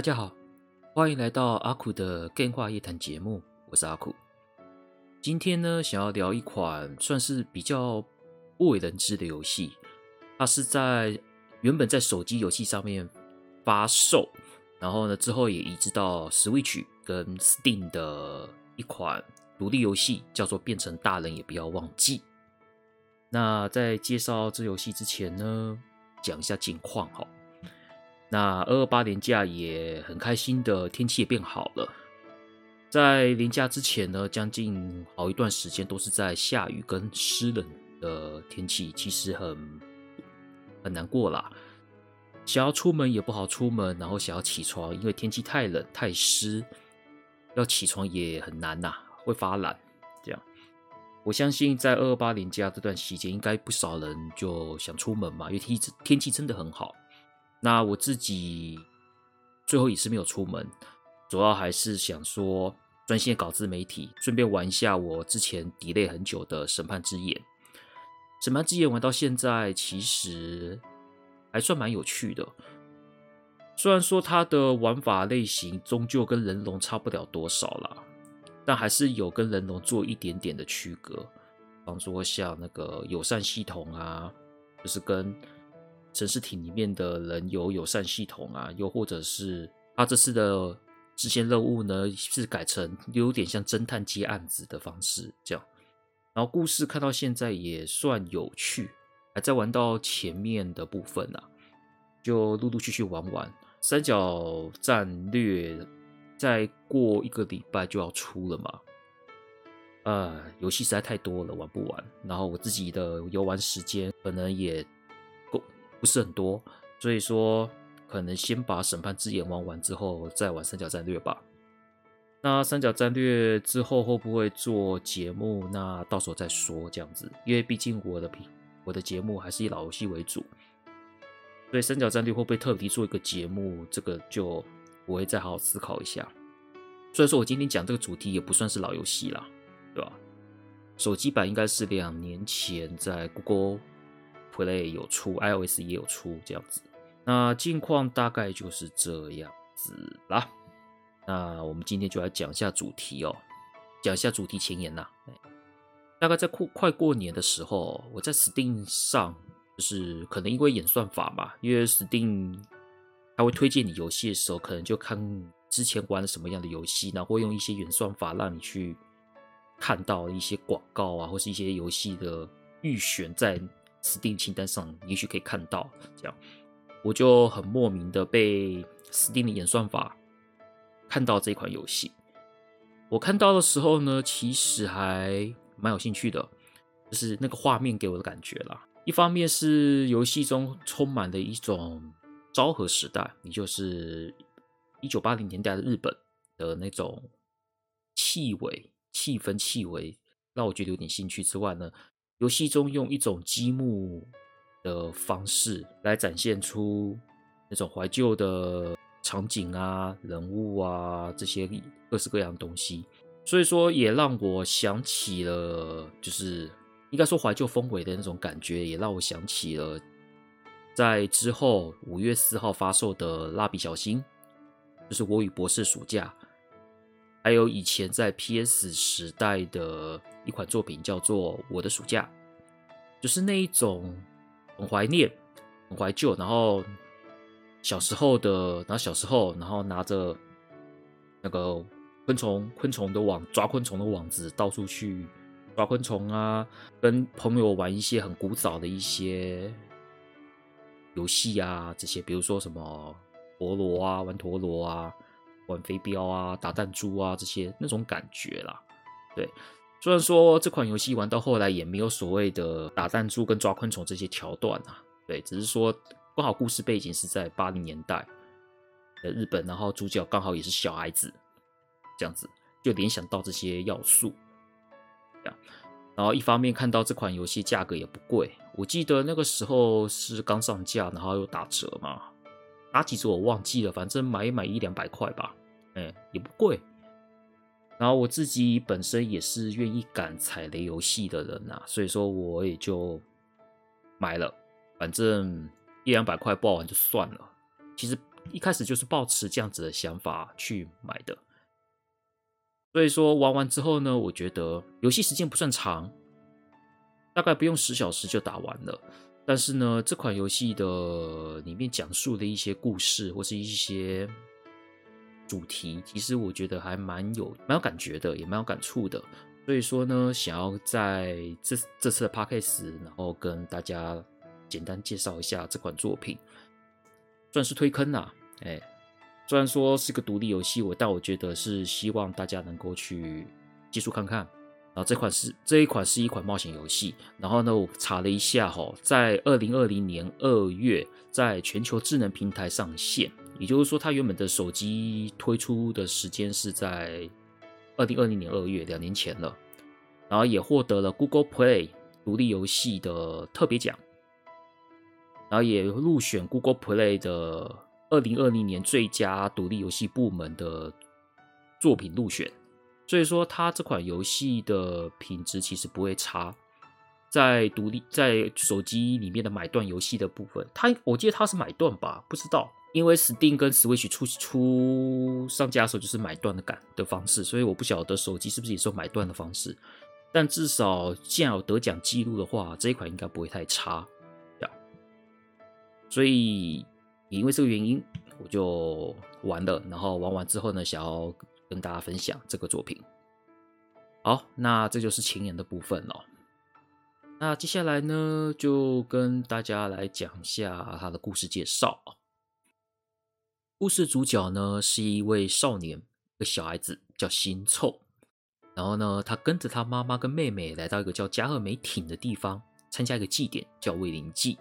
大家好，欢迎来到阿苦的电话夜谈节目，我是阿苦。今天呢，想要聊一款算是比较不为人知的游戏，它是在原本在手机游戏上面发售，然后呢之后也移植到 Switch 跟 Steam 的一款独立游戏，叫做《变成大人也不要忘记》。那在介绍这游戏之前呢，讲一下近况哈。那二二八连假也很开心的，天气也变好了。在连假之前呢，将近好一段时间都是在下雨跟湿冷的天气，其实很很难过啦。想要出门也不好出门，然后想要起床，因为天气太冷太湿，要起床也很难呐，会发懒。这样，我相信在二二八连假这段时间，应该不少人就想出门嘛，因为天气天气真的很好。那我自己最后也是没有出门，主要还是想说专心搞自媒体，顺便玩一下我之前 delay 很久的《审判之眼》。《审判之眼》玩到现在其实还算蛮有趣的，虽然说它的玩法类型终究跟人龙差不了多少啦，但还是有跟人龙做一点点的区隔，比方说像那个友善系统啊，就是跟。城市体里面的人有友善系统啊，又或者是他这次的支线任务呢，是改成有点像侦探接案子的方式这样。然后故事看到现在也算有趣，还在玩到前面的部分啊，就陆陆续续玩完。三角战略再过一个礼拜就要出了嘛，呃，游戏实在太多了，玩不完。然后我自己的游玩时间可能也。不是很多，所以说可能先把审判之眼玩完之后再玩三角战略吧。那三角战略之后会不会做节目？那到时候再说这样子，因为毕竟我的频我的节目还是以老游戏为主，所以三角战略会不会特别做一个节目？这个就我会再好好思考一下。虽然说我今天讲这个主题也不算是老游戏啦，对吧？手机版应该是两年前在 Google。Play 有出，iOS 也有出，这样子。那近况大概就是这样子啦。那我们今天就来讲一下主题哦，讲一下主题前言呐。大概在快快过年的时候，我在 Steam 上，就是可能因为演算法吧，因为 Steam 它会推荐你游戏的时候，可能就看之前玩了什么样的游戏，然后会用一些演算法让你去看到一些广告啊，或是一些游戏的预选在。Steam 清单上，也许可以看到这样，我就很莫名的被 Steam 的演算法看到这款游戏。我看到的时候呢，其实还蛮有兴趣的，就是那个画面给我的感觉啦。一方面是游戏中充满了一种昭和时代，也就是一九八零年代的日本的那种气味、气氛、气味，让我觉得有点兴趣之外呢。游戏中用一种积木的方式来展现出那种怀旧的场景啊、人物啊这些各式各样的东西，所以说也让我想起了，就是应该说怀旧氛围的那种感觉，也让我想起了在之后五月四号发售的《蜡笔小新》，就是《我与博士暑假》，还有以前在 PS 时代的。一款作品叫做《我的暑假》，就是那一种很怀念、很怀旧，然后小时候的，然后小时候，然后拿着那个昆虫、昆虫的网，抓昆虫的网子，到处去抓昆虫啊，跟朋友玩一些很古早的一些游戏啊，这些比如说什么陀螺啊，玩陀螺啊，玩飞镖啊，打弹珠啊，这些那种感觉啦，对。虽然说这款游戏玩到后来也没有所谓的打弹珠跟抓昆虫这些桥段啊，对，只是说刚好故事背景是在八零年代，的日本，然后主角刚好也是小孩子，这样子就联想到这些要素。这样，然后一方面看到这款游戏价格也不贵，我记得那个时候是刚上架，然后又打折嘛，打几折我忘记了，反正买一买一两百块吧，也不贵。然后我自己本身也是愿意赶踩雷游戏的人呐、啊，所以说我也就买了，反正一两百块不好玩就算了。其实一开始就是抱持这样子的想法去买的。所以说玩完之后呢，我觉得游戏时间不算长，大概不用十小时就打完了。但是呢，这款游戏的里面讲述的一些故事或是一些。主题其实我觉得还蛮有蛮有感觉的，也蛮有感触的。所以说呢，想要在这这次的 podcast，然后跟大家简单介绍一下这款作品，算是推坑啦。哎，虽然说是个独立游戏，我但我觉得是希望大家能够去接触看看。然后这款是这一款是一款冒险游戏。然后呢，我查了一下哈，在二零二零年二月，在全球智能平台上线。也就是说，它原本的手机推出的时间是在二零二零年二月，两年前了。然后也获得了 Google Play 独立游戏的特别奖，然后也入选 Google Play 的二零二零年最佳独立游戏部门的作品入选。所以说，它这款游戏的品质其实不会差。在独立在手机里面的买断游戏的部分，它我记得它是买断吧，不知道。因为 Steam 跟 Switch 出出上架的时候就是买断的感的方式，所以我不晓得手机是不是也是买断的方式。但至少既然有得奖记录的话，这一款应该不会太差，呀。所以也因为这个原因，我就玩了。然后玩完之后呢，想要跟大家分享这个作品。好，那这就是前言的部分了。那接下来呢，就跟大家来讲一下他的故事介绍。故事主角呢是一位少年，一个小孩子叫新凑。然后呢，他跟着他妈妈跟妹妹来到一个叫加贺美町的地方，参加一个祭典，叫慰灵祭。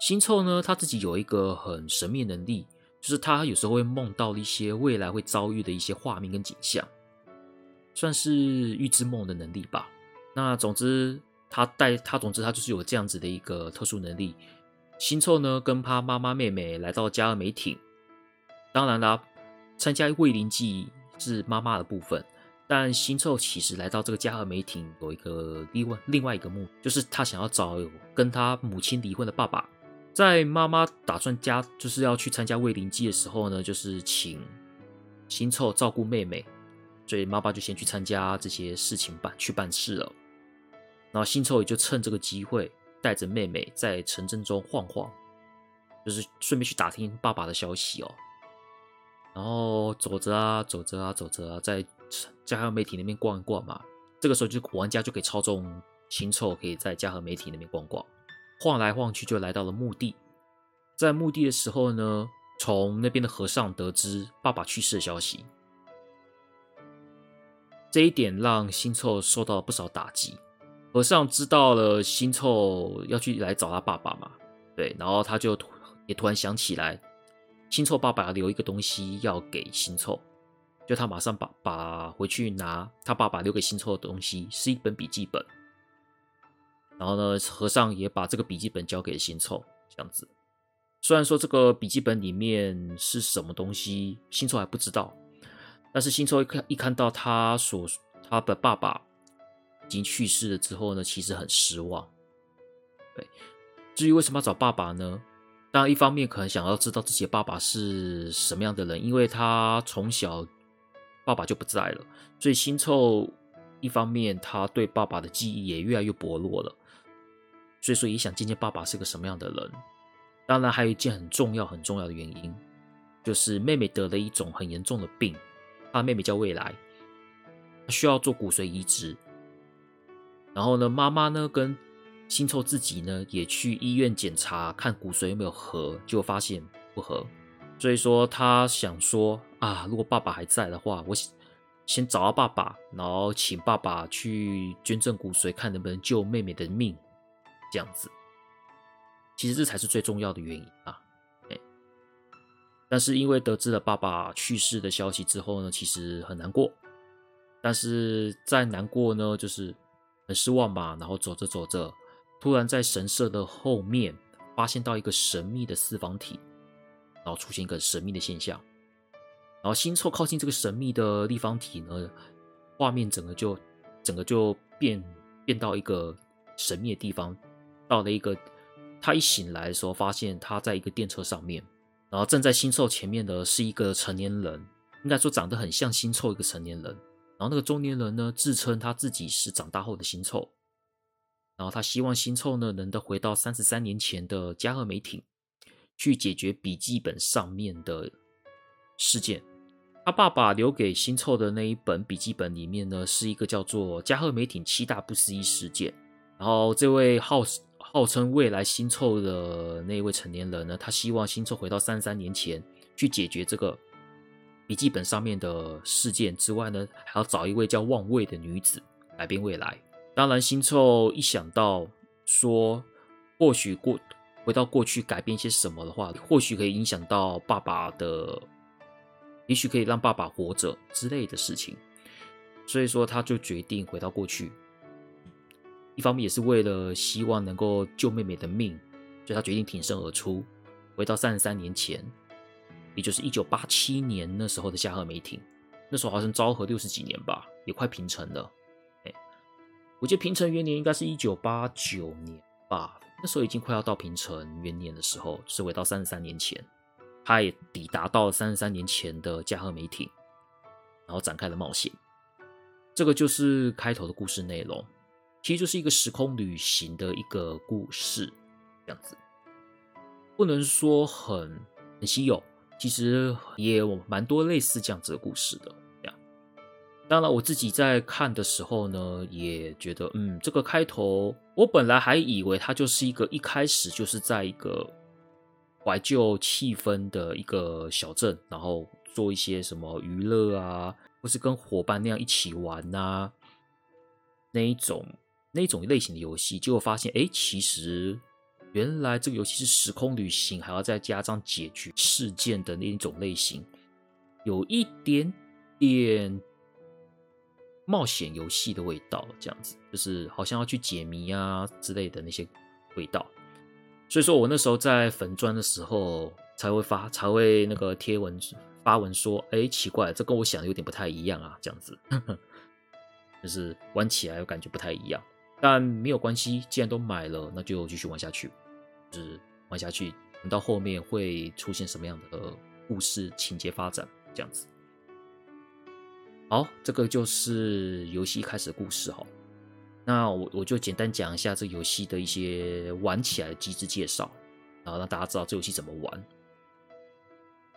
新凑呢，他自己有一个很神秘能力，就是他有时候会梦到一些未来会遭遇的一些画面跟景象，算是预知梦的能力吧。那总之，他带他，总之他就是有这样子的一个特殊能力。新凑呢，跟他妈妈妹妹来到加尔美町。当然啦，参加慰灵祭是妈妈的部分，但新凑其实来到这个加尔美町有一个另外另外一个目的，就是他想要找跟他母亲离婚的爸爸。在妈妈打算加就是要去参加慰灵祭的时候呢，就是请新凑照顾妹妹，所以妈妈就先去参加这些事情办去办事了。然后新凑也就趁这个机会。带着妹妹在城镇中晃晃，就是顺便去打听爸爸的消息哦。然后走着啊，走着啊，走着啊，在嘉禾媒体那边逛一逛嘛。这个时候，就玩家就可以操纵新凑，可以在嘉禾媒体那边逛逛，晃来晃去，就来到了墓地。在墓地的时候呢，从那边的和尚得知爸爸去世的消息，这一点让新凑受到了不少打击。和尚知道了新凑要去来找他爸爸嘛，对，然后他就也突然想起来，新凑爸爸留一个东西要给新凑，就他马上把把回去拿他爸爸留给新凑的东西，是一本笔记本。然后呢，和尚也把这个笔记本交给新凑，这样子。虽然说这个笔记本里面是什么东西，新凑还不知道，但是新凑一看一看到他所他的爸爸。已经去世了之后呢，其实很失望。对，至于为什么要找爸爸呢？当然，一方面可能想要知道自己的爸爸是什么样的人，因为他从小爸爸就不在了，所以新臭一方面他对爸爸的记忆也越来越薄弱了，所以说也想见见爸爸是个什么样的人。当然，还有一件很重要很重要的原因，就是妹妹得了一种很严重的病，她妹妹叫未来，需要做骨髓移植。然后呢，妈妈呢跟新凑自己呢也去医院检查，看骨髓有没有合，就发现不合。所以说他想说啊，如果爸爸还在的话，我先找到爸爸，然后请爸爸去捐赠骨髓，看能不能救妹妹的命。这样子，其实这才是最重要的原因啊。但是因为得知了爸爸去世的消息之后呢，其实很难过。但是在难过呢，就是很失望吧。然后走着走着，突然在神社的后面发现到一个神秘的四方体，然后出现一个神秘的现象。然后新凑靠近这个神秘的立方体呢，画面整个就整个就变变到一个神秘的地方，到了一个他一醒来的时候，发现他在一个电车上面，然后站在新凑前面的是一个成年人，应该说长得很像新凑一个成年人。然后那个中年人呢，自称他自己是长大后的新凑，然后他希望新凑呢能够回到三十三年前的加贺美町，去解决笔记本上面的事件。他爸爸留给新凑的那一本笔记本里面呢，是一个叫做《加贺美町七大不思议事件》。然后这位号号称未来新凑的那一位成年人呢，他希望新凑回到三十三年前去解决这个笔记本上面的事件之外呢，还要找一位叫望卫的女子改变未来。当然，新凑一想到说，或许过回到过去改变些什么的话，或许可以影响到爸爸的。也许可以让爸爸活着之类的事情，所以说他就决定回到过去。一方面也是为了希望能够救妹妹的命，所以他决定挺身而出，回到三十三年前，也就是一九八七年那时候的加贺美町。那时候好像昭和六十几年吧，也快平成了。哎，我记得平成元年应该是一九八九年吧，那时候已经快要到平成元年的时候，是回到三十三年前。他也抵达到了三十三年前的加贺美町，然后展开了冒险。这个就是开头的故事内容，其实就是一个时空旅行的一个故事，这样子。不能说很很稀有，其实也有蛮多类似这样子的故事的。这样，当然我自己在看的时候呢，也觉得，嗯，这个开头，我本来还以为它就是一个一开始就是在一个。怀旧气氛的一个小镇，然后做一些什么娱乐啊，或是跟伙伴那样一起玩呐、那一种那一种类型的游戏，结果发现，哎，其实原来这个游戏是时空旅行，还要再加上解决事件的那一种类型，有一点点冒险游戏的味道，这样子，就是好像要去解谜啊之类的那些味道。所以说我那时候在粉专的时候才会发，才会那个贴文发文说，哎，奇怪，这跟我想的有点不太一样啊，这样子，就是玩起来又感觉不太一样，但没有关系，既然都买了，那就继续玩下去，就是玩下去，等到后面会出现什么样的故事情节发展，这样子。好，这个就是游戏一开始的故事哈。那我我就简单讲一下这游戏的一些玩起来的机制介绍，然后让大家知道这游戏怎么玩。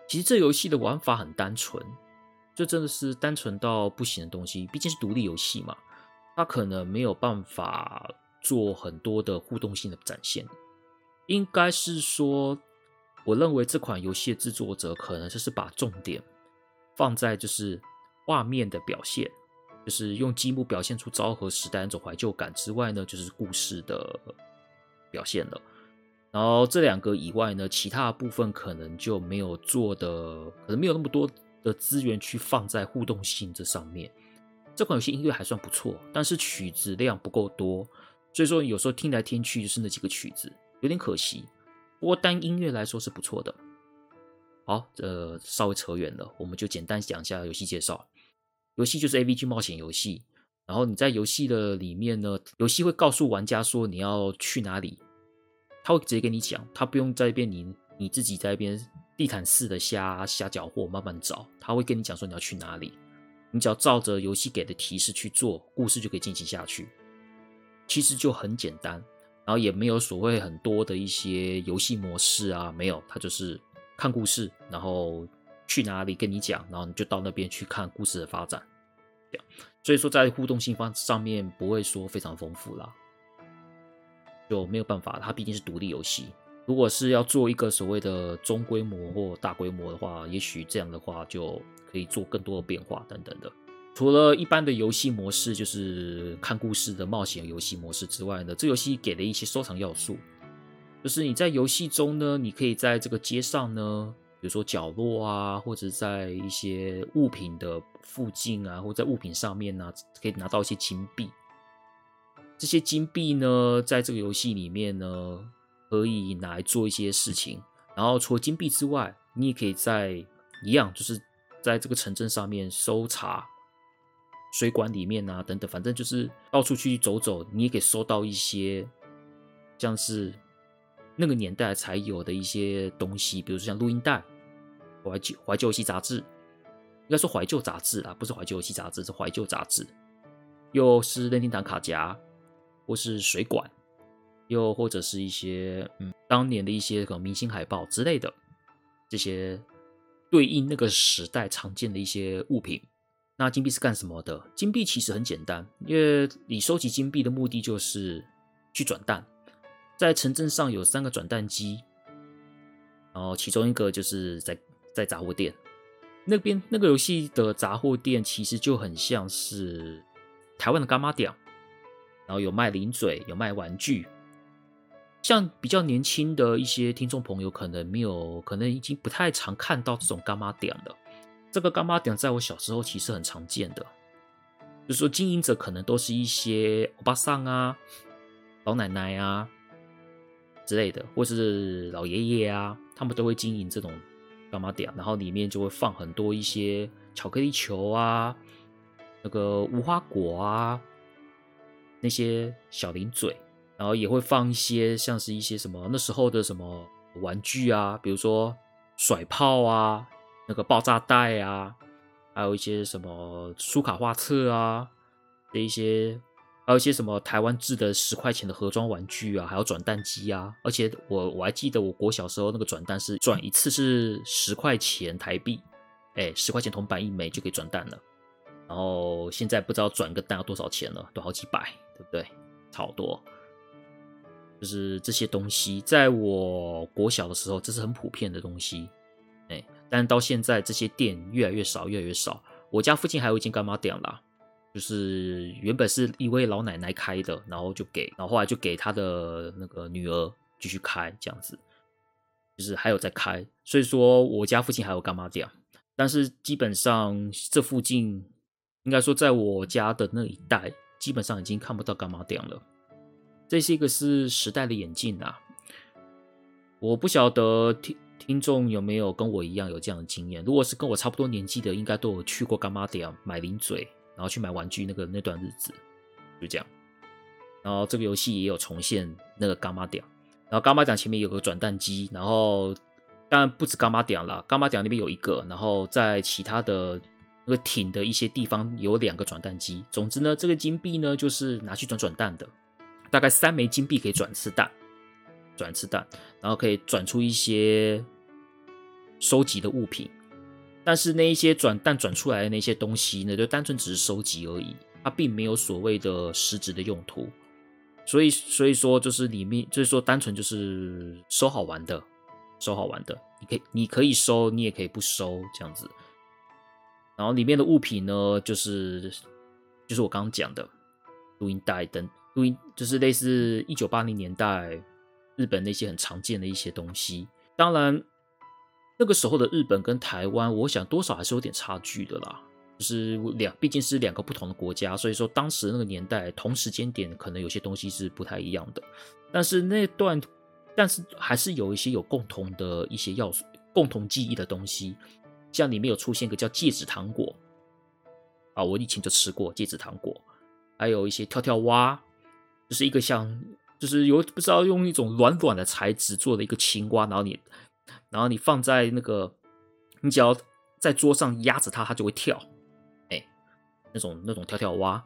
其实这游戏的玩法很单纯，就真的是单纯到不行的东西。毕竟是独立游戏嘛，它可能没有办法做很多的互动性的展现。应该是说，我认为这款游戏的制作者可能就是把重点放在就是画面的表现。就是用积木表现出昭和时代那种怀旧感之外呢，就是故事的表现了。然后这两个以外呢，其他部分可能就没有做的，可能没有那么多的资源去放在互动性这上面。这款游戏音乐还算不错，但是曲子量不够多，所以说有时候听来听去就是那几个曲子，有点可惜。不过单音乐来说是不错的。好，这稍微扯远了，我们就简单讲一下游戏介绍。游戏就是 AVG 冒险游戏，然后你在游戏的里面呢，游戏会告诉玩家说你要去哪里，他会直接跟你讲，他不用在一边你你自己在一边地毯式的瞎瞎搅和慢慢找，他会跟你讲说你要去哪里，你只要照着游戏给的提示去做，故事就可以进行下去。其实就很简单，然后也没有所谓很多的一些游戏模式啊，没有，它就是看故事，然后。去哪里跟你讲，然后你就到那边去看故事的发展，这样。所以说在互动性方上面不会说非常丰富啦，就没有办法，它毕竟是独立游戏。如果是要做一个所谓的中规模或大规模的话，也许这样的话就可以做更多的变化等等的。除了一般的游戏模式，就是看故事的冒险游戏模式之外呢，这游戏给了一些收藏要素，就是你在游戏中呢，你可以在这个街上呢。比如说角落啊，或者在一些物品的附近啊，或者在物品上面呢、可以拿到一些金币。这些金币呢，在这个游戏里面呢，可以拿来做一些事情。然后除了金币之外，你也可以在一样，就是在这个城镇上面搜查水管里面啊，等等，反正就是到处去走走，你也可以收到一些像是那个年代才有的一些东西，比如说像录音带、怀旧怀旧游戏杂志，应该说怀旧杂志啊，不是怀旧游戏杂志，是怀旧杂志，又是任天堂卡夹。或是水管，又或者是一些嗯，当年的一些可能明星海报之类的，这些对应那个时代常见的一些物品。那金币是干什么的？金币其实很简单，因为你收集金币的目的就是去转蛋。在城镇上有三个转蛋机，然后其中一个就是在在杂货店那边。那个游戏的杂货店其实就很像是台湾的干妈店。然后有卖零嘴，有卖玩具，像比较年轻的一些听众朋友，可能没有，可能已经不太常看到这种干妈店了。这个柑仔店在我小时候其实很常见的，就是说经营者可能都是一些欧巴桑啊、老奶奶啊之类的，或是老爷爷啊，他们都会经营这种柑仔店，然后里面就会放很多一些巧克力球啊，那个无花果啊。那些小零嘴，然后也会放一些像是一些什么那时候的什么玩具啊，比如说甩炮啊，那个爆炸袋啊，还有一些什么书卡画册啊，这一些，还有一些什么台湾制的十块钱的盒装玩具啊，还有转蛋机啊，而且我我还记得我国小时候那个转蛋是转一次是十块钱台币，哎，十块钱铜板一枚就可以转蛋了。然后现在不知道转个蛋要多少钱了，都好几百，对不对？差不多，就是这些东西，在我国小的时候，这是很普遍的东西，但到现在这些店越来越少，越来越少。我家附近还有一间柑仔店啦，就是原本是一位老奶奶开的，然后就给，然后后来就给她的那个女儿继续开，这样子，就是还有在开。所以说我家附近还有柑仔店，但是基本上这附近。应该说，在我家的那一带，基本上已经看不到柑仔店了。这是一个是时代的演进啊！我不晓得听听众有没有跟我一样有这样的经验。如果是跟我差不多年纪的，应该都有去过柑仔店买零嘴，然后去买玩具那个那段日子，就这样。然后这个游戏也有重现那个柑仔店，然后柑仔店前面有个转蛋机，然后当然不止柑仔店了，柑仔店那边有一个，然后在其他的。那个艇的一些地方有两个转蛋机。总之呢，这个金币呢就是拿去转转蛋的，大概三枚金币可以转次蛋，转次蛋，然后可以转出一些收集的物品。但是那一些转但转出来的那些东西呢，就单纯只是收集而已，它并没有所谓的实质的用途。所以，所以说就是里面就是说单纯就是收好玩的，收好玩的，你可以你可以收，你也可以不收这样子。然后里面的物品呢，就是就是我刚刚讲的录音带等录音，就是类似一九八零年代日本那些很常见的一些东西。当然，那个时候的日本跟台湾，我想多少还是有点差距的啦。就是两毕竟是两个不同的国家，所以说当时那个年代同时间点，可能有些东西是不太一样的。但是那段，但是还是有一些有共同的一些要素、共同记忆的东西。像里面有出现一个叫戒指糖果啊，我以前就吃过戒指糖果，还有一些跳跳蛙，就是一个像，就是有不知道用一种软软的材质做的一个青蛙，然后你，然后你放在那个，你只要在桌上压着它，它就会跳，哎，那种那种跳跳蛙，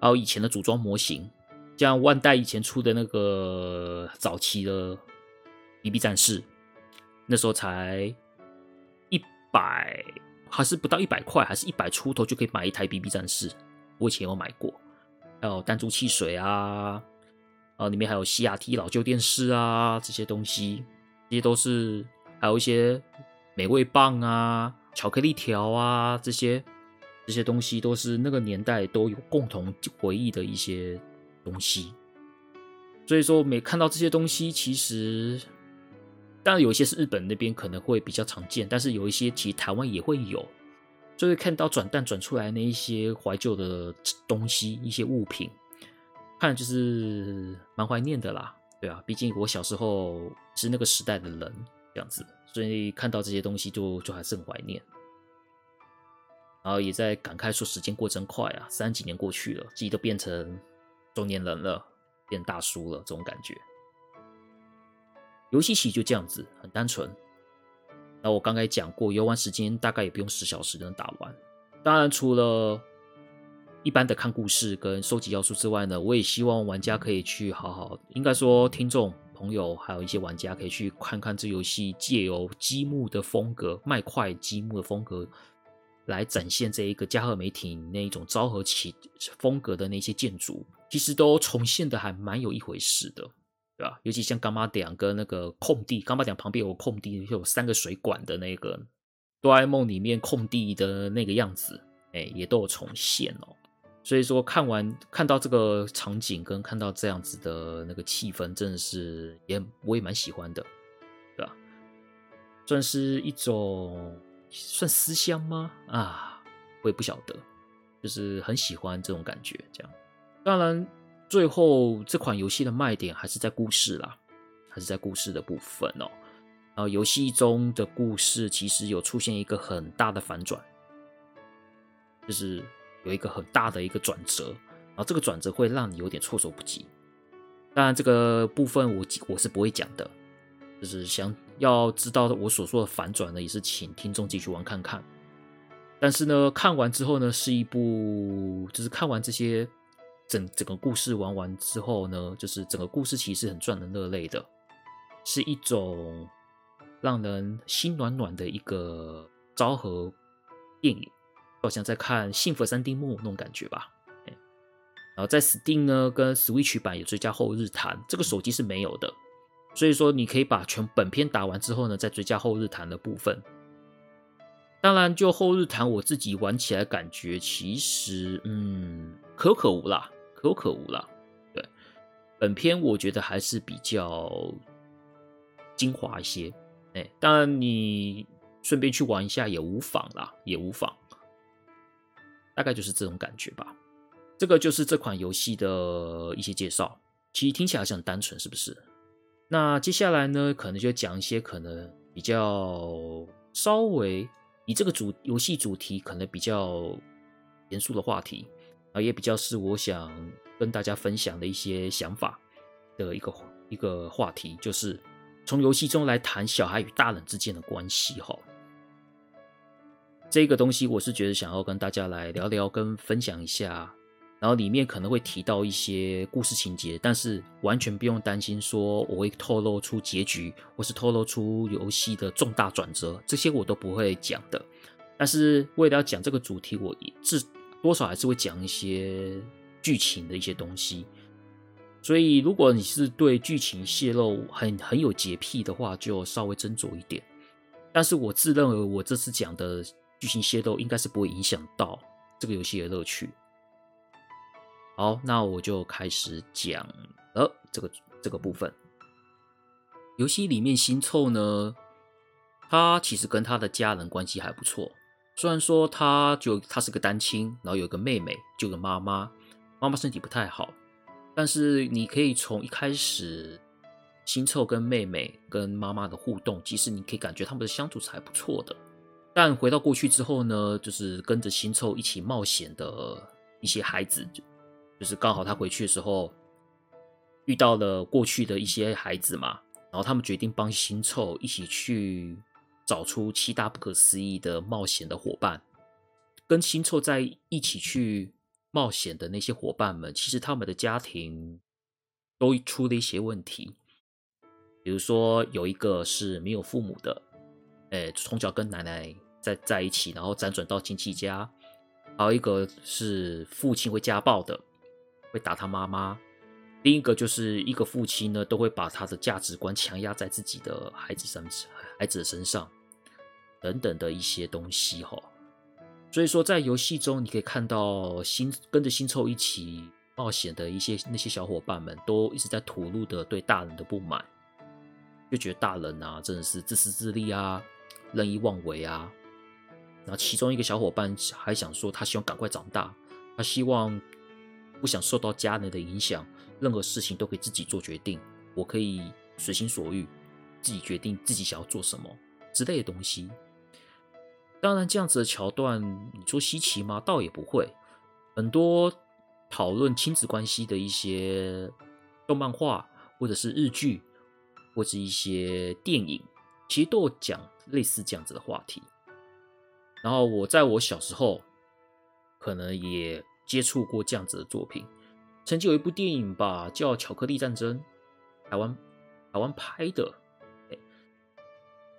还有以前的组装模型，像万代以前出的那个早期的 BB 战士，那时候才一。百还是不到一百块，还是一百出头就可以买一台 BB 战士。我以前有买过，还有弹珠汽水啊，啊，里面还有 CRT 老旧电视啊，这些东西，这些都是，还有一些美味棒啊、巧克力条啊，这些这些东西都是那个年代都有共同回忆的一些东西。所以说，每看到这些东西，其实。当然有一些是日本那边可能会比较常见，但是有一些其实台湾也会有，就会看到转蛋转出来那一些怀旧的东西，一些物品，看就是蛮怀念的啦。对啊，毕竟我小时候是那个时代的人，这样子，所以看到这些东西就就还是很怀念。然后也在感慨说，时间过真快啊，三几年过去了，自己都变成中年人了，变大叔了，这种感觉。游戏其实就这样子，很单纯。那我刚才讲过，游玩时间大概也不用十小时就能打完。当然，除了一般的看故事跟收集要素之外呢，我也希望玩家可以去好好，应该说听众朋友还有一些玩家可以去看看这游戏，借由积木的风格，麦块积木的风格，来展现这一个加贺美町那一种昭和起风格的那些建筑，其实都重现的还蛮有一回事的。对吧？尤其像柑仔店跟那个空地，柑仔店旁边有空地，有三个水管的那个哆啦 A 梦里面空地的那个样子，哎，也都有重现哦。所以说，看完看到这个场景跟看到这样子的那个气氛，真的是也我也蛮喜欢的，对吧？算是一种算思乡吗？啊，我也不晓得，就是很喜欢这种感觉，这样。当然。最后，这款游戏的卖点还是在故事啦，还是在故事的部分哦。然后游戏中的故事其实有出现一个很大的反转，就是有一个很大的一个转折，然后这个转折会让你有点措手不及。当然，这个部分我我是不会讲的，就是想要知道我所说的反转呢，也是请听众继续玩看看。但是呢，看完之后呢，是一部就是看完这些。整整个故事玩完之后呢，就是整个故事其实很赚人热泪的，是一种让人心暖暖的一个昭和电影，好像在看《幸福三丁目》那种感觉吧。然后在 Steam 呢跟 Switch 版有追加后日谈，这个手机是没有的，所以说你可以把全本片打完之后呢，再追加后日谈的部分。当然，就后日谈我自己玩起来感觉，其实嗯可有可无啦。可有可无啦，对，本片我觉得还是比较精华一些，哎，当然你顺便去玩一下也无妨啦，也无妨，大概就是这种感觉吧。这个就是这款游戏的一些介绍，其实听起来好像很单纯，是不是？那接下来呢，可能就讲一些可能比较稍微以这个主游戏主题可能比较严肃的话题。啊，也比较是我想跟大家分享的一些想法的一个一个话题，就是从游戏中来谈小孩与大人之间的关系。哈，这个东西我是觉得想要跟大家来聊聊跟分享一下，然后里面可能会提到一些故事情节，但是完全不用担心说我会透露出结局，或是透露出游戏的重大转折，这些我都不会讲的。但是为了要讲这个主题，我也自多少还是会讲一些剧情的一些东西，所以如果你是对剧情泄露很很有洁癖的话，就稍微斟酌一点。但是我自认为我这次讲的剧情泄露应该是不会影响到这个游戏的乐趣。好，那我就开始讲了这个这个部分。游戏里面新凑呢，他其实跟他的家人关系还不错。虽然说他就他是个单亲，然后有个妹妹，就个妈妈，妈妈身体不太好，但是你可以从一开始新凑跟妹妹跟妈妈的互动，其实你可以感觉他们的相处是还不错的。但回到过去之后呢，就是跟着新凑一起冒险的一些孩子，就是刚好他回去的时候遇到了过去的一些孩子嘛，然后他们决定帮新凑一起去。找出七大不可思议的冒险的伙伴，跟新凑在一起去冒险的那些伙伴们，其实他们的家庭都出了一些问题。比如说，有一个是没有父母的，哎，从小跟奶奶在在一起，然后辗转到亲戚家；还有一个是父亲会家暴的，会打他妈妈；另一个就是一个父亲呢，都会把他的价值观强压在自己的孩子身孩子的身上。等等的一些东西哈，所以说在游戏中你可以看到新跟着新凑一起冒险的一些那些小伙伴们都一直在吐露的对大人的不满，就觉得大人啊，真的是自私自利啊，任意妄为啊。然后其中一个小伙伴还想说，他希望赶快长大，他希望不想受到家人的影响，任何事情都可以自己做决定，我可以随心所欲，自己决定自己想要做什么之类的东西。当然，这样子的桥段，你说稀奇吗？倒也不会。很多讨论亲子关系的一些动漫画，或者是日剧，或者一些电影，其实都有讲类似这样子的话题。然后我在我小时候，可能也接触过这样子的作品。曾经有一部电影吧，叫《巧克力战争》，台湾台湾拍的。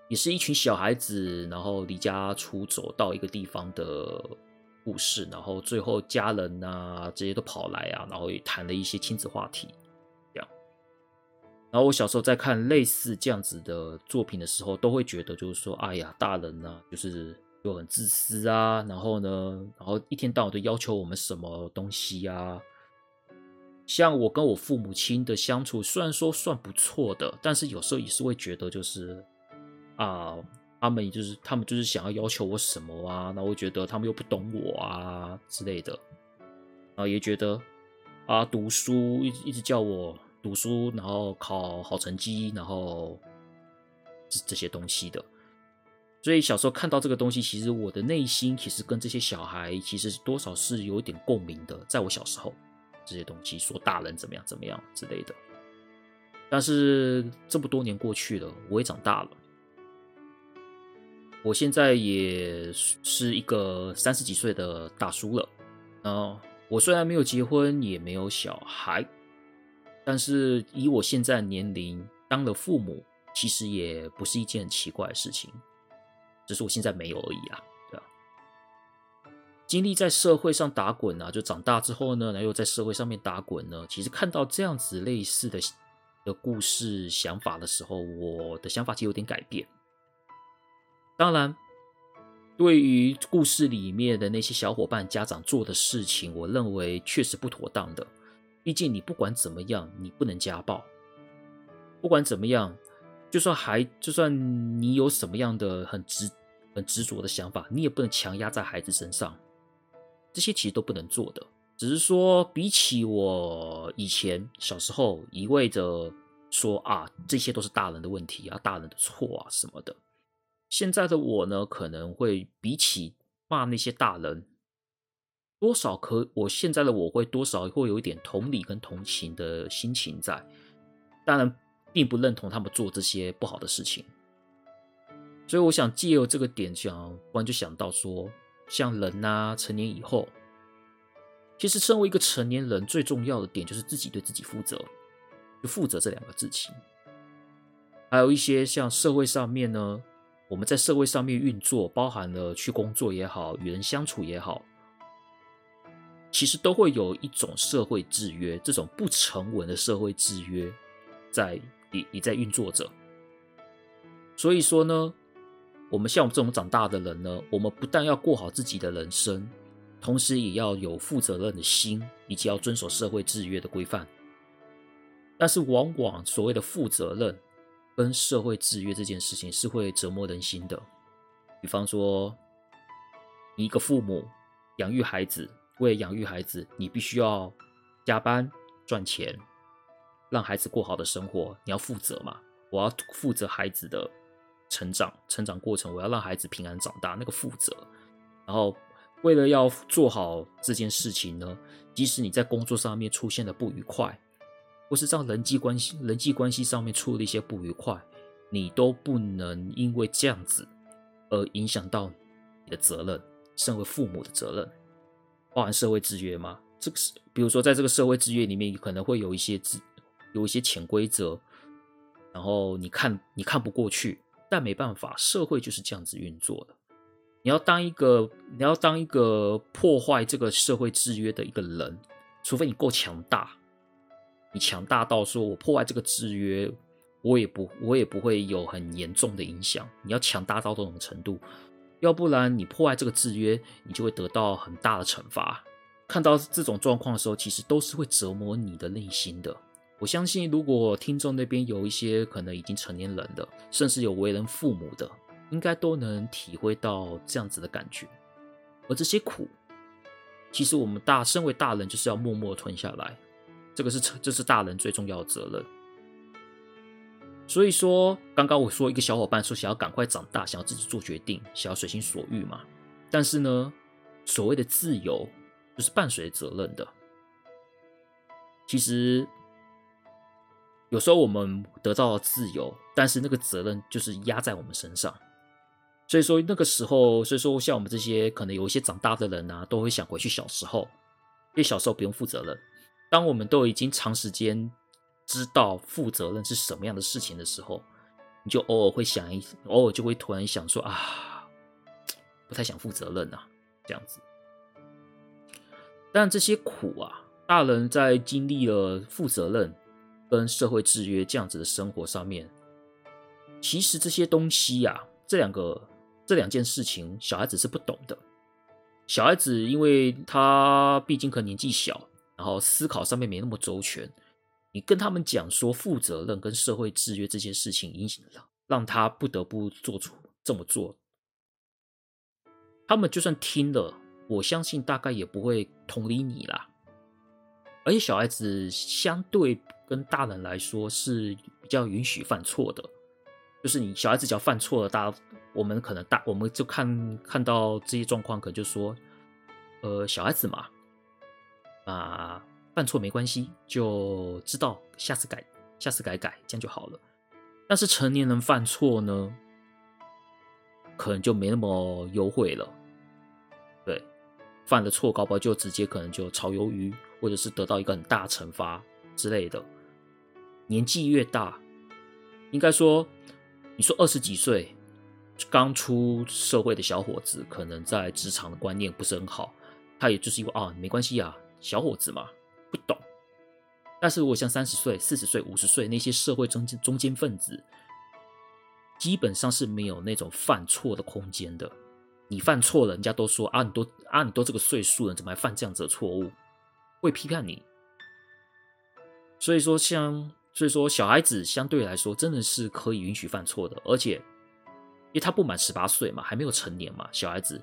也是一群小孩子，然后离家出走到一个地方的故事，然后最后家人啊这些都跑来啊，然后也谈了一些亲子话题，然后我小时候在看类似这样子的作品的时候，都会觉得就是说，哎呀，大人啊，就是又很自私啊，然后呢，然后一天到晚都要求我们什么东西啊。像我跟我父母亲的相处，虽然说算不错的，但是有时候也是会觉得就是。啊，他们就是他们就是想要要求我什么啊，那我觉得他们又不懂我啊之类的，然后也觉得啊，读书一直一直叫我读书，然后考好成绩，然后这这些东西的。所以小时候看到这个东西，其实我的内心其实跟这些小孩其实多少是有一点共鸣的。在我小时候，这些东西说大人怎么样怎么样之类的。但是这么多年过去了，我也长大了。我现在也是一个三十几岁的大叔了，啊，我虽然没有结婚，也没有小孩，但是以我现在年龄当了父母，其实也不是一件很奇怪的事情，只是我现在没有而已啊，对吧？经历在社会上打滚啊，就长大之后呢，然后又在社会上面打滚呢，其实看到这样子类似的的故事想法的时候，我的想法其实有点改变。当然，对于故事里面的那些小伙伴家长做的事情，我认为确实不妥当的。毕竟你不管怎么样，你不能家暴。不管怎么样，就算还就算你有什么样的很执很执着的想法，你也不能强压在孩子身上。这些其实都不能做的。只是说，比起我以前小时候一味着说啊，这些都是大人的问题啊，大人的错啊什么的。现在的我呢，可能会比起骂那些大人，多少可我现在的我会多少会有一点同理跟同情的心情在，当然并不认同他们做这些不好的事情，所以我想借由这个点讲，突然就想到说，像人呐，成年以后，其实身为一个成年人，最重要的点就是自己对自己负责，就负责这两个字情，还有一些像社会上面呢。我们在社会上面运作，包含了去工作也好，与人相处也好，其实都会有一种社会制约，这种不成文的社会制约在也也在运作着。所以说呢，我们像我们这种长大的人呢，我们不但要过好自己的人生，同时也要有负责任的心，以及要遵守社会制约的规范。但是往往所谓的负责任，跟社会制约这件事情是会折磨人心的。比方说，你一个父母养育孩子，为了养育孩子，你必须要加班赚钱，让孩子过好的生活，你要负责嘛？我要负责孩子的成长，成长过程，我要让孩子平安长大，那个负责。然后，为了要做好这件事情呢，即使你在工作上面出现了不愉快。或是让人际关系、人际关系上面出了一些不愉快，你都不能因为这样子而影响到你的责任，身为父母的责任，包含社会制约吗？这个是，比如说在这个社会制约里面，可能会有一些制，有一些潜规则，然后你看你看不过去，但没办法，社会就是这样子运作的。你要当一个，你要当一个破坏这个社会制约的一个人，除非你够强大。你强大到说，我破坏这个制约，我也不，我也不会有很严重的影响。你要强大到这种程度，要不然你破坏这个制约，你就会得到很大的惩罚。看到这种状况的时候，其实都是会折磨你的内心的，我相信，如果听众那边有一些可能已经成年人的，甚至有为人父母的，应该都能体会到这样子的感觉。而这些苦，其实我们大身为大人，就是要默默吞下来。这个是这是大人最重要的责任。所以说，刚刚我说一个小伙伴说想要赶快长大，想要自己做决定，想要随心所欲嘛。但是呢，所谓的自由，就是伴随责任的。其实。有时候我们得到了自由，但是那个责任就是压在我们身上。所以说那个时候，所以说像我们这些可能有一些长大的人啊，都会想回去小时候，因为小时候不用负责任。当我们都已经长时间知道负责任是什么样的事情的时候，你就偶尔会想一，偶尔就会突然想说啊，不太想负责任啊，这样子。但这些苦啊，大人在经历了负责任。跟社会制约这样子的生活上面，其实这些东西呀、啊，这两个这两件事情，小孩子是不懂的。小孩子因为他毕竟可能年纪小，然后思考上面没那么周全，你跟他们讲说负责任跟社会制约这件事情，影响了让他不得不做出这么做。他们就算听了，我相信大概也不会同理你啦。而且小孩子相对。跟大人来说是比较允许犯错的，就是你小孩子只要犯错了，大我们可能大我们就看看到这些状况，可能就说，呃，小孩子嘛，啊，犯错没关系，就知道下次改，下次改改，这样就好了。但是成年人犯错呢，可能就没那么优惠了，对，犯了错，搞不好就直接可能就炒鱿鱼，或者是得到一个很大惩罚之类的。年纪越大，应该说，你说二十几岁刚出社会的小伙子，可能在职场的观念不是很好，他也就是因为啊，没关系啊，小伙子嘛，不懂。但是如果像三十岁、四十岁、五十岁那些社会中间中间分子，基本上是没有那种犯错的空间的。你犯错了，人家都说啊，你都啊，你都这个岁数了，怎么还犯这样子的错误？会批判你。所以说，像。所以说，小孩子相对来说真的是可以允许犯错的，而且因为他不满十八岁嘛，还没有成年嘛，小孩子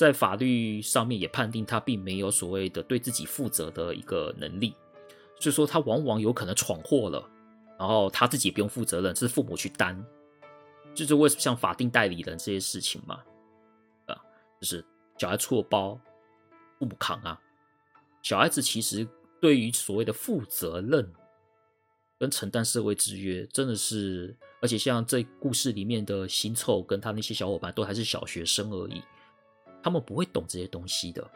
在法律上面也判定他并没有所谓的对自己负责的一个能力，所以说他往往有可能闯祸了，然后他自己不用负责任，是父母去担，就是为什么像法定代理人这些事情嘛，啊，就是小孩出了包，父母扛啊，小孩子其实对于所谓的负责任。跟承担社会制约真的是，而且像这故事里面的新凑跟他那些小伙伴都还是小学生而已，他们不会懂这些东西的。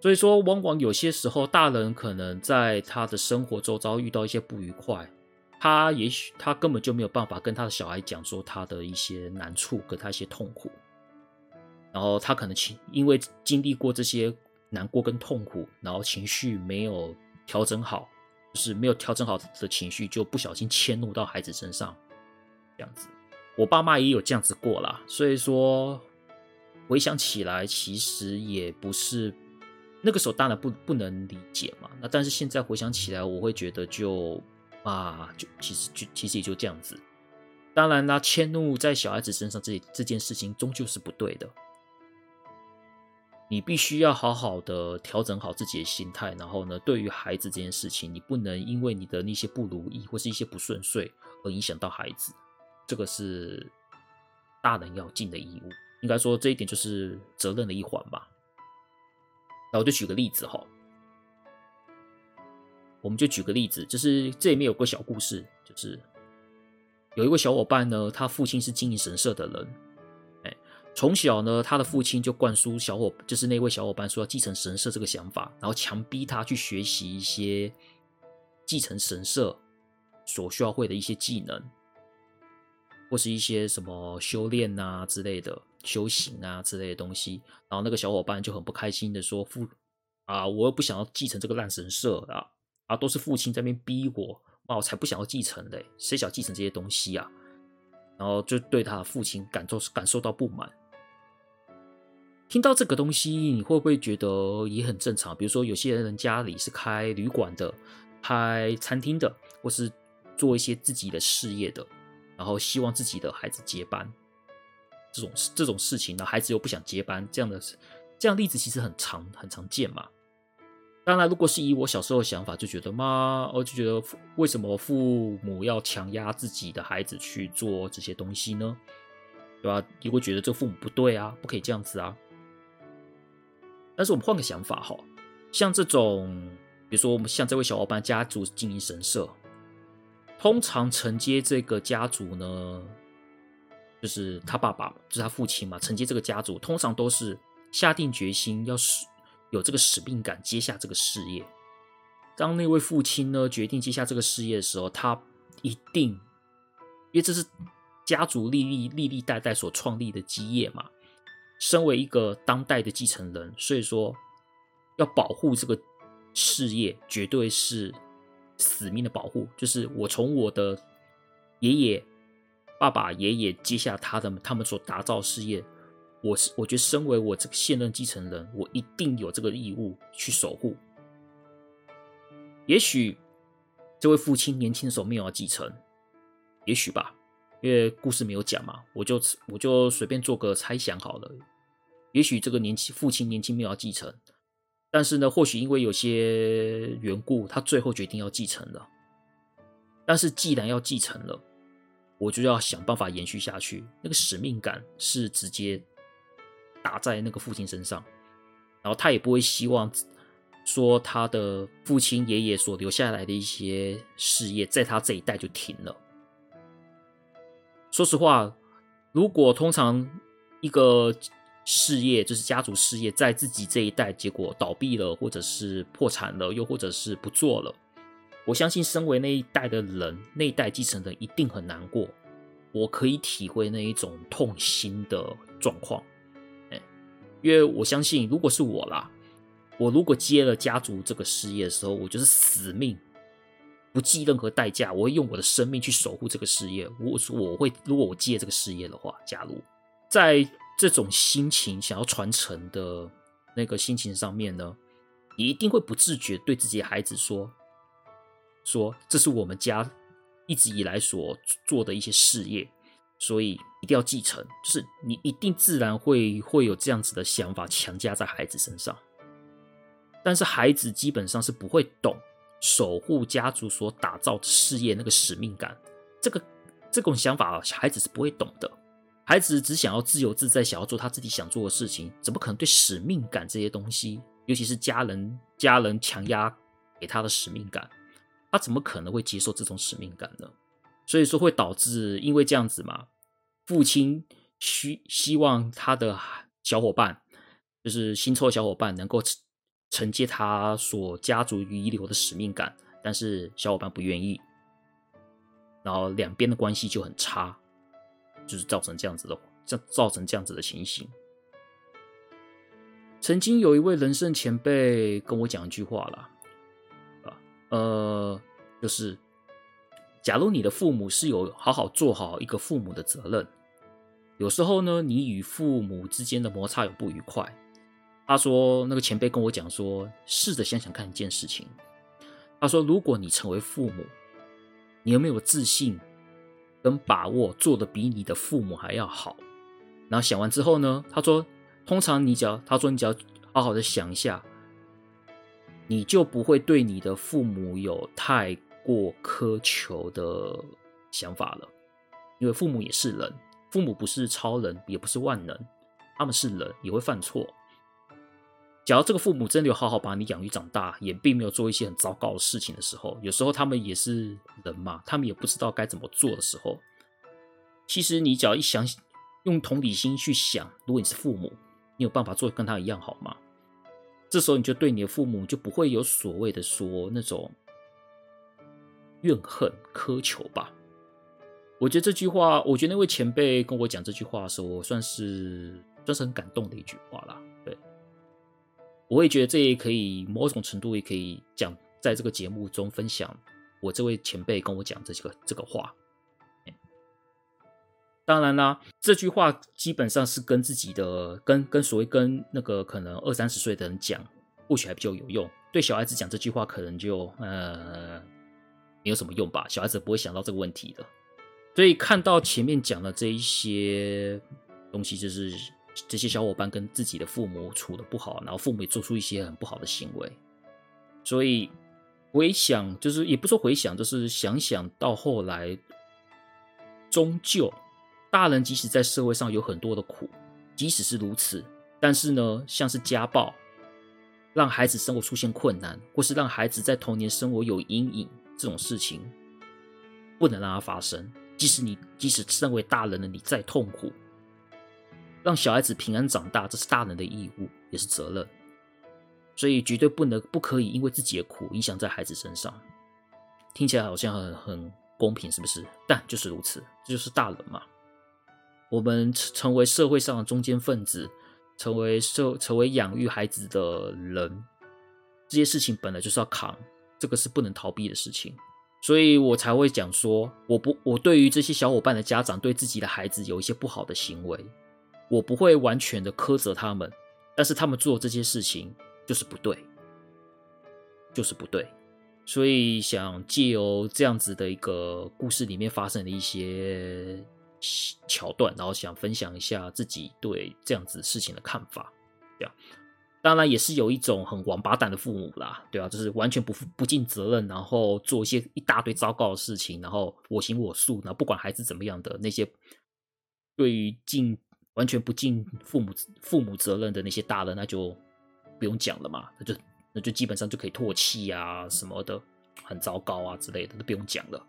所以说，往往有些时候，大人可能在他的生活周遭遇到一些不愉快，他也许他根本就没有办法跟他的小孩讲说他的一些难处跟他一些痛苦，然后他可能情因为经历过这些难过跟痛苦，然后情绪没有调整好。就是没有调整好的情绪，就不小心迁怒到孩子身上，这样子。我爸妈也有这样子过啦，所以说回想起来，其实也不是那个时候当然不不能理解嘛。那但是现在回想起来，我会觉得就啊，就其实就其实也就这样子。当然啦，迁怒在小孩子身上这这件事情终究是不对的。你必须要好好的调整好自己的心态，然后呢，对于孩子这件事情，你不能因为你的那些不如意或是一些不顺遂而影响到孩子，这个是大人要尽的义务。应该说这一点就是责任的一环吧。那我就举个例子哈，我们就举个例子，就是这里面有个小故事，就是有一位小伙伴呢，他父亲是经营神社的人。哎从小呢，他的父亲就灌输小伙，就是那位小伙伴说要继承神社这个想法，然后强逼他去学习一些继承神社所需要会的一些技能，或是一些什么修炼啊之类的、修行啊之类的东西。然后那个小伙伴就很不开心的说：“父啊，我又不想要继承这个烂神社啊，啊，都是父亲在那边逼我，啊，我才不想要继承嘞，谁想继承这些东西啊？”然后就对他父亲感受感受到不满。听到这个东西，你会不会觉得也很正常？比如说，有些人家里是开旅馆的，开餐厅的，或是做一些自己的事业的，然后希望自己的孩子接班，这种这种事情呢，孩子又不想接班，这样的这样例子其实很常很常见嘛。当然，如果是以我小时候的想法，就觉得妈，我就觉得为什么父母要强压自己的孩子去做这些东西呢？对吧？你会觉得这父母不对啊，不可以这样子啊。但是我们换个想法哈，像这种，比如说我们像这位小伙伴家族经营神社，通常承接这个家族呢，就是他爸爸，就是他父亲嘛，承接这个家族，通常都是下定决心要使有这个使命感，接下这个事业。当那位父亲呢决定接下这个事业的时候，他一定，因为这是家族历历历历代代所创立的基业嘛。身为一个当代的继承人，所以说要保护这个事业，绝对是死命的保护。就是我从我的爷爷、爸爸、爷爷接下他的他们所打造事业，我是我觉得身为我这个现任继承人，我一定有这个义务去守护。也许这位父亲年轻的时候没有要继承，也许吧。因为故事没有讲嘛，我就我就随便做个猜想好了。也许这个年轻父亲年轻没有要继承，但是呢，或许因为有些缘故，他最后决定要继承了。但是既然要继承了，我就要想办法延续下去。那个使命感是直接打在那个父亲身上，然后他也不会希望说他的父亲爷爷所留下来的一些事业，在他这一代就停了。说实话，如果通常一个事业就是家族事业，在自己这一代结果倒闭了，或者是破产了，又或者是不做了，我相信身为那一代的人，那一代继承人一定很难过。我可以体会那一种痛心的状况，哎，因为我相信，如果是我啦，我如果接了家族这个事业的时候，我就是死命。不计任何代价，我会用我的生命去守护这个事业。我说我会，如果我接这个事业的话，假如在这种心情想要传承的那个心情上面呢，你一定会不自觉对自己的孩子说：“说这是我们家一直以来所做的一些事业，所以一定要继承。”就是你一定自然会会有这样子的想法强加在孩子身上，但是孩子基本上是不会懂。守护家族所打造的事业，那个使命感，这个这种想法，孩子是不会懂的。孩子只想要自由自在，想要做他自己想做的事情，怎么可能对使命感这些东西，尤其是家人家人强压给他的使命感，他怎么可能会接受这种使命感呢？所以说会导致，因为这样子嘛，父亲希希望他的小伙伴，就是新凑的小伙伴能够。承接他所家族遗留的使命感，但是小伙伴不愿意，然后两边的关系就很差，就是造成这样子的，这造成这样子的情形。曾经有一位人生前辈跟我讲一句话啦，啊，呃，就是假如你的父母是有好好做好一个父母的责任，有时候呢，你与父母之间的摩擦有不愉快。他说：“那个前辈跟我讲说，试着想想看一件事情。他说，如果你成为父母，你有没有自信跟把握做得比你的父母还要好？然后想完之后呢，他说，通常你只要他说你只要好好的想一下，你就不会对你的父母有太过苛求的想法了，因为父母也是人，父母不是超人，也不是万能，他们是人，也会犯错。”假如这个父母真的有好好把你养育长大，也并没有做一些很糟糕的事情的时候，有时候他们也是人嘛，他们也不知道该怎么做的时候，其实你只要一想，用同理心去想，如果你是父母，你有办法做跟他一样好吗？这时候你就对你的父母就不会有所谓的说那种怨恨、苛求吧。我觉得这句话，我觉得那位前辈跟我讲这句话的时候，我算是算是很感动的一句话啦。我也觉得这也可以某种程度也可以讲，在这个节目中分享我这位前辈跟我讲这个这个话。当然啦，这句话基本上是跟自己的跟跟所谓跟那个可能二三十岁的人讲，或许还比较有用。对小孩子讲这句话可能就呃没有什么用吧，小孩子不会想到这个问题的。所以看到前面讲的这一些东西，就是这些小伙伴跟自己的父母处的不好，然后父母也做出一些很不好的行为，所以回想，就是也不说回想，就是想想到后来，终究大人即使在社会上有很多的苦，即使是如此，但是呢，像是家暴。让孩子生活出现困难，或是让孩子在童年生活有阴影，这种事情不能让它发生。即使你，即使身为大人的你再痛苦，让小孩子平安长大，这是大人的义务，也是责任。所以绝对不能、不可以因为自己的苦影响在孩子身上。听起来好像很很公平，是不是？但就是如此，这就是大人嘛。我们成为社会上的中坚分子。成为社成为养育孩子的人，这些事情本来就是要扛，这个是不能逃避的事情，所以我才会讲说，我不，我对于这些小伙伴的家长对自己的孩子有一些不好的行为，我不会完全的苛责他们，但是他们做这些事情就是不对，就是不对，所以想借由这样子的一个故事里面发生的一些。桥段，然后想分享一下自己对这样子事情的看法，对啊，当然也是有一种很王八蛋的父母啦，对啊，就是完全不负不尽责任，然后做一些一大堆糟糕的事情，然后我行我素，然后不管孩子怎么样的那些，对于尽完全不尽父母父母责任的那些大人，那就不用讲了嘛，那就那就基本上就可以唾弃啊什么的，很糟糕啊之类的都不用讲了。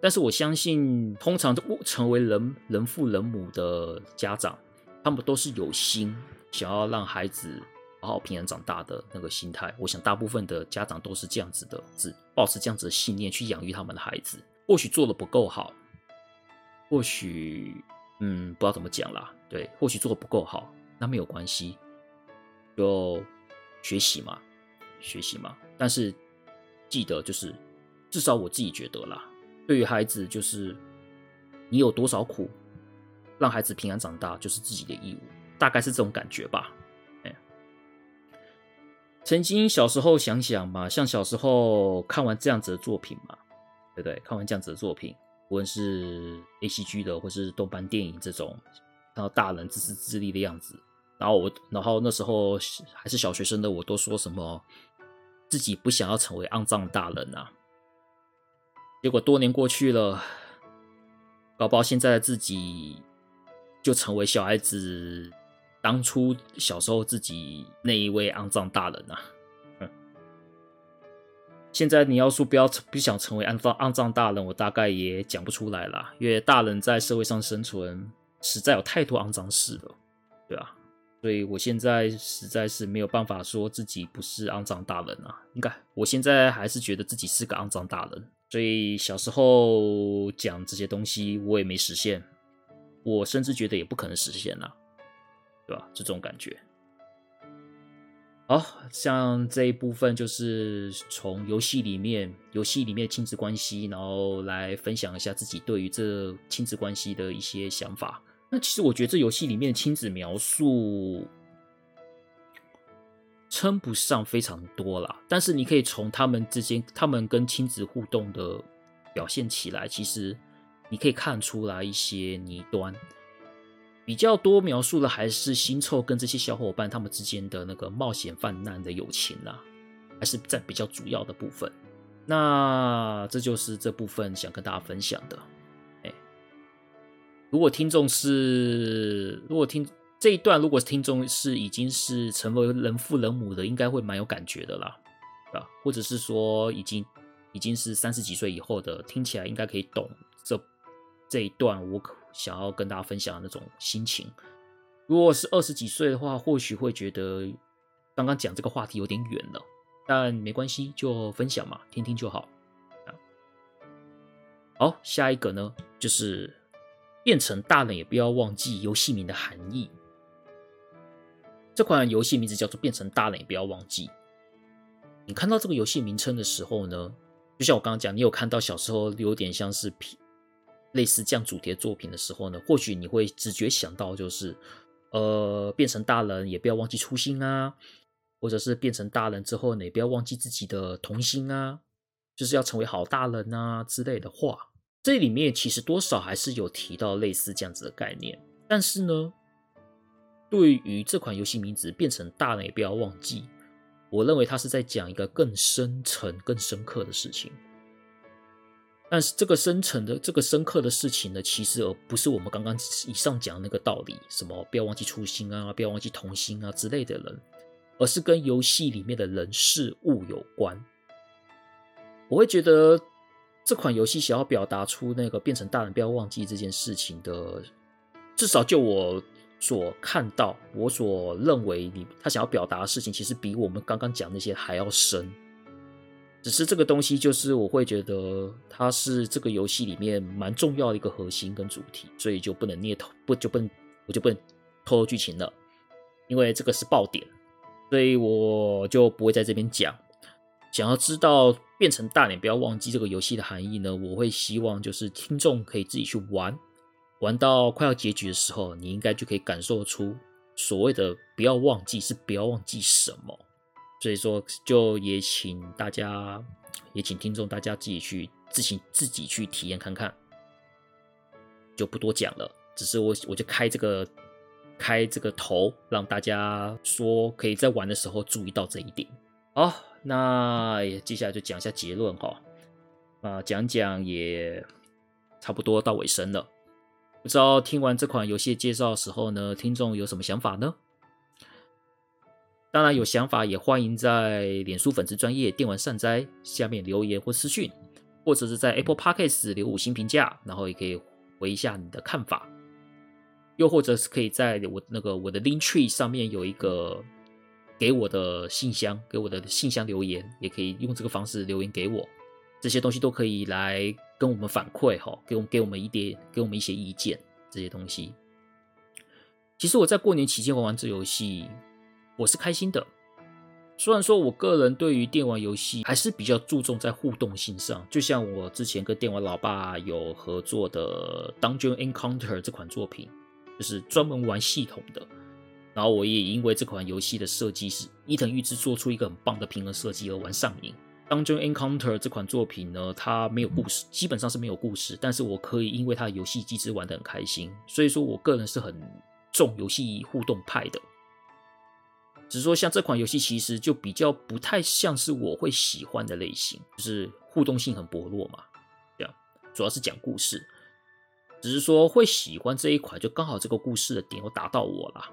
但是我相信，通常成为人人父人母的家长，他们都是有心想要让孩子好好平安长大的那个心态。我想大部分的家长都是这样子的，是抱持这样子的信念去养育他们的孩子。或许做的不够好，或许嗯不知道怎么讲啦，对，或许做的不够好，那没有关系，就学习嘛，学习嘛。但是记得就是，至少我自己觉得啦。对于孩子，就是你有多少苦，让孩子平安长大，就是自己的义务，大概是这种感觉吧。哎，曾经小时候想想嘛，像小时候看完这样子的作品嘛，对不对？看完这样子的作品，无论是 ACG 的，或是动漫电影这种，看到大人自私自利的样子，然后我，然后那时候还是小学生的我，都说什么自己不想要成为肮脏大人啊。结果多年过去了，搞不好现在的自己就成为小孩子当初小时候自己那一位肮脏大人啊！现在你要说不要不想成为肮脏肮脏大人，我大概也讲不出来了，因为大人在社会上生存实在有太多肮脏事了，对啊，所以我现在实在是没有办法说自己不是肮脏大人啊！应该我现在还是觉得自己是个肮脏大人。所以小时候讲这些东西，我也没实现，我甚至觉得也不可能实现了，对吧？这种感觉。好，像这一部分就是从游戏里面，游戏里面亲子关系，然后来分享一下自己对于这亲子关系的一些想法。那其实我觉得这游戏里面亲子描述。称不上非常多啦，但是你可以从他们之间，他们跟亲子互动的表现起来，其实你可以看出来一些倪端。比较多描述的还是新臭跟这些小伙伴他们之间的那个冒险犯难的友情啦，还是在比较主要的部分。那这就是这部分想跟大家分享的。哎，如果听众是，如果听。这一段，如果听众是已经是成为人父人母的，应该会蛮有感觉的啦，啊，或者是说已经已经是三十几岁以后的，听起来应该可以懂这这一段我想要跟大家分享的那种心情。如果是二十几岁的话，或许会觉得刚刚讲这个话题有点远了，但没关系，就分享嘛，听听就好。好，下一个呢，就是变成大人也不要忘记游戏名的含义。这款游戏名字叫做《变成大人不要忘记》。你看到这个游戏名称的时候呢，就像我刚刚讲，你有看到小时候有点像是类似这样主题的作品的时候呢，或许你会直觉想到就是，呃，变成大人也不要忘记初心啊，或者是变成大人之后呢，你不要忘记自己的童心啊，就是要成为好大人啊之类的话。这里面其实多少还是有提到类似这样子的概念，但是呢，对于这款游戏名字变成大人也不要忘记，我认为它是在讲一个更深层、更深刻的事情。但是这个深层的、这个深刻的事情呢，其实而不是我们刚刚以上讲的那个道理，什么不要忘记初心啊，不要忘记童心啊之类的人，而是跟游戏里面的人事物有关。我会觉得这款游戏想要表达出那个变成大人不要忘记这件事情的，至少就我所看到，我所认为你他想要表达的事情，其实比我们刚刚讲那些还要深。只是这个东西，就是我会觉得它是这个游戏里面蛮重要的一个核心跟主题，所以就不能捏透，不就不能，我就不能透露剧情了，因为这个是爆点，所以我就不会在这边讲。想要知道变成大脸不要忘记这个游戏的含义呢，我会希望就是听众可以自己去玩，玩到快要结局的时候，你应该就可以感受出所谓的不要忘记是不要忘记什么。所以说，就也请大家，也请听众大家自己去自行自己去体验看看，就不多讲了。只是我我就开这个开这个头，让大家说可以在玩的时候注意到这一点。好，那接下来就讲一下结论哈。啊，讲讲也差不多到尾声了。不知道听完这款游戏介绍时候呢，听众有什么想法呢？当然有想法，也欢迎在脸书粉丝专页电玩善哉下面留言或私讯，或者是在 Apple Podcast 留五星评价，然后也可以回一下你的看法。又或者是可以在我那个我的 Linktree 上面有一个给我的信箱，给我的信箱留言，也可以用这个方式留言给我。这些东西都可以来跟我们反馈哈，给我们给我们一点给我们一些意见。这些东西，其实我在过年期间玩玩这游戏。我是开心的，虽然说我个人对于电玩游戏还是比较注重在互动性上，就像我之前跟电玩老爸有合作的《Dungeon Encounter》这款作品，就是专门玩系统的。然后我也因为这款游戏的设计是伊藤裕之做出一个很棒的平衡设计而玩上瘾。《Dungeon Encounter》这款作品呢，它没有故事，基本上是没有故事，但是我可以因为它的游戏机制玩得很开心，所以说我个人是很重游戏互动派的。只是说，像这款游戏其实就比较不太像是我会喜欢的类型，就是互动性很薄弱嘛，这样主要是讲故事。只是说会喜欢这一款，就刚好这个故事的点又打到我了，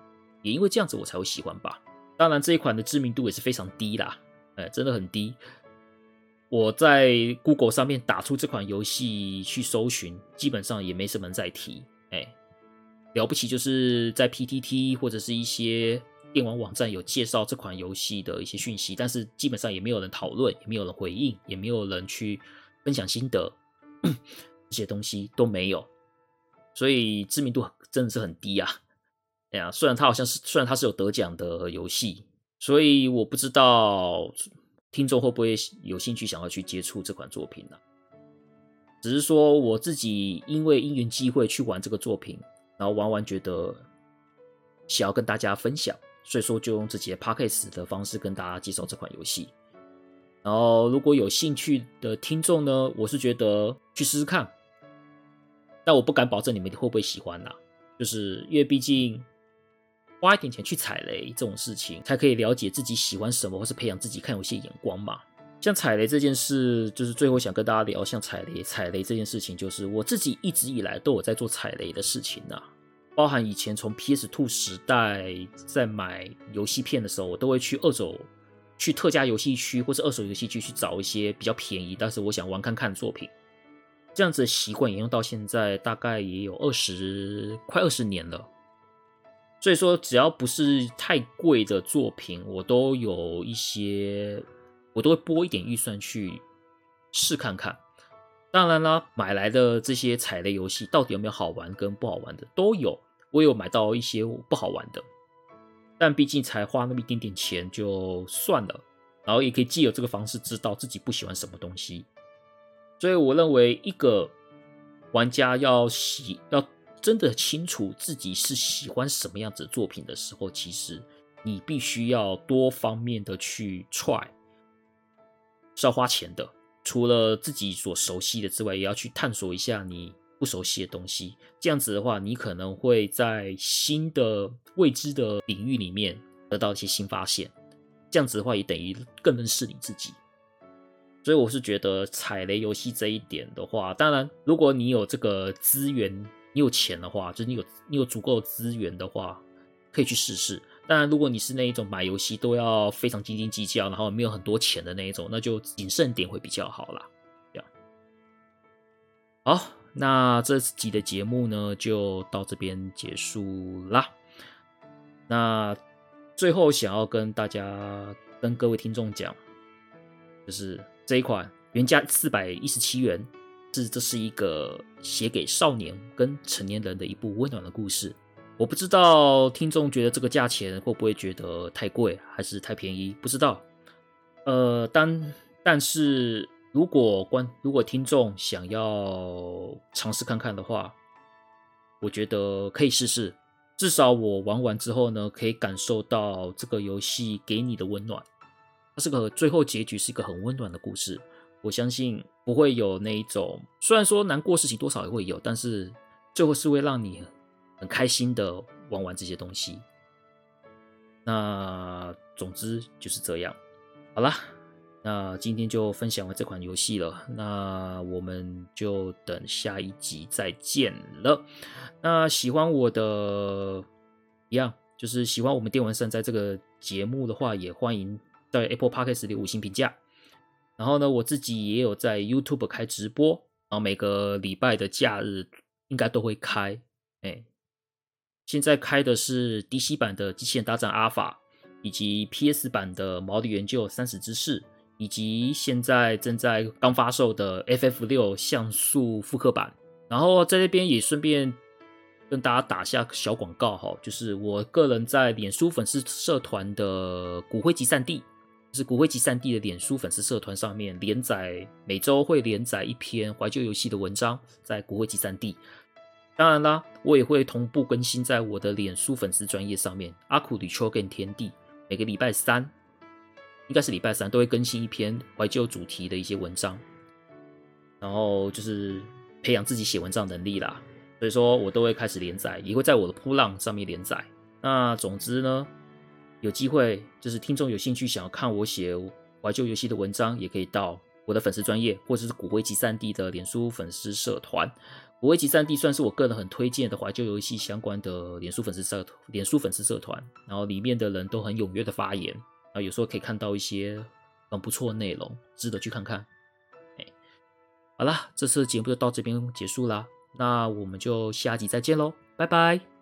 也因为这样子我才会喜欢吧。当然，这一款的知名度也是非常低啦，哎，真的很低。我在 Google 上面打出这款游戏去搜寻，基本上也没什么人在提，哎，了不起就是在 PTT 或者是一些。电玩网站有介绍这款游戏的一些讯息，但是基本上也没有人讨论，也没有人回应，也没有人去分享心得，这些东西都没有，所以知名度真的是很低啊！哎呀，虽然它好像是，虽然它是有得奖的游戏，所以我不知道听众会不会有兴趣想要去接触这款作品呢？只是说我自己因为因缘机会去玩这个作品，然后玩完觉得想要跟大家分享。所以说，就用自己的 podcast 的方式跟大家介绍这款游戏。然后，如果有兴趣的听众呢，我是觉得去试试看，但我不敢保证你们会不会喜欢呐。就是因为毕竟花一点钱去踩雷这种事情，才可以了解自己喜欢什么，或是培养自己看游戏眼光嘛。像踩雷这件事，就是最后想跟大家聊，像踩雷、踩雷这件事情，就是我自己一直以来都有在做踩雷的事情呐。包含以前从 PS2 时代在买游戏片的时候，我都会去二手、去特价游戏区或者二手游戏区去找一些比较便宜，但是我想玩看看的作品。这样子的习惯沿用到现在，大概也有二十快二十年了。所以说，只要不是太贵的作品，我都有一些，我都会拨一点预算去试看看。当然啦，买来的这些踩雷游戏到底有没有好玩跟不好玩的都有，我有买到一些不好玩的，但毕竟才花那么一点点钱就算了，然后也可以借由这个方式知道自己不喜欢什么东西，所以我认为一个玩家要喜要真的清楚自己是喜欢什么样子的作品的时候，其实你必须要多方面的去 try，是要花钱的。除了自己所熟悉的之外，也要去探索一下你不熟悉的东西。这样子的话，你可能会在新的未知的领域里面得到一些新发现。这样子的话，也等于更认识你自己。所以我是觉得踩雷游戏这一点的话，当然，如果你有这个资源，你有钱的话，就是你有你有足够的资源的话，可以去试试。当然，如果你是那一种买游戏都要非常斤斤计较，然后没有很多钱的那一种，那就谨慎点会比较好啦。这样。好，那这集的节目呢，就到这边结束啦。那最后想要跟大家、跟各位听众讲，就是。这一款原价四百一十七元，是这是一个写给少年跟成年人的一部温暖的故事。我不知道听众觉得这个价钱会不会觉得太贵，还是太便宜？不知道。呃，但但是如果观如果听众想要尝试看看的话，我觉得可以试试。至少我玩完之后呢，可以感受到这个游戏给你的温暖。它是个最后结局是一个很温暖的故事，我相信不会有那一种，虽然说难过事情多少也会有，但是最后是会让你很开心的玩完这些东西。那总之就是这样，好啦，那今天就分享完这款游戏了，那我们就等下一集再见了。那喜欢我的，一样就是喜欢我们电玩善哉这个节目的话，也欢迎。在 Apple Podcast 里五星评价，然后呢，我自己也有在 YouTube 开直播，然后每个礼拜的假日应该都会开。哎，现在开的是 DC 版的《机器人大战阿法》，以及 PS 版的《毛利元就三十之四》，以及现在正在刚发售的 FF 六像素复刻版。然后在这边也顺便跟大家打下小广告哈，就是我个人在脸书粉丝社团的骨灰级战地。是骨灰级战地的脸书粉丝社团上面连载，每周会连载一篇怀旧游戏的文章，在骨灰级战地。当然啦，我也会同步更新在我的脸书粉丝专页上面。阿苦吕秋 game 天地，每个礼拜三，应该是礼拜三都会更新一篇怀旧主题的一些文章，然后就是培养自己写文章能力啦。所以说我都会开始连载，也会在我的噗浪上面连载。那总之呢，有机会，就是听众有兴趣想要看我写怀旧游戏的文章，也可以到我的粉丝专业，或者是骨灰级战地的脸书粉丝社团。骨灰级战地算是我个人很推荐的怀旧游戏相关的脸书粉丝社，脸书粉丝社团，然后里面的人都很踊跃的发言，然后有时候可以看到一些很不错的内容，值得去看看。哎，好啦，这次节目就到这边结束啦，那我们就下集再见喽，拜拜。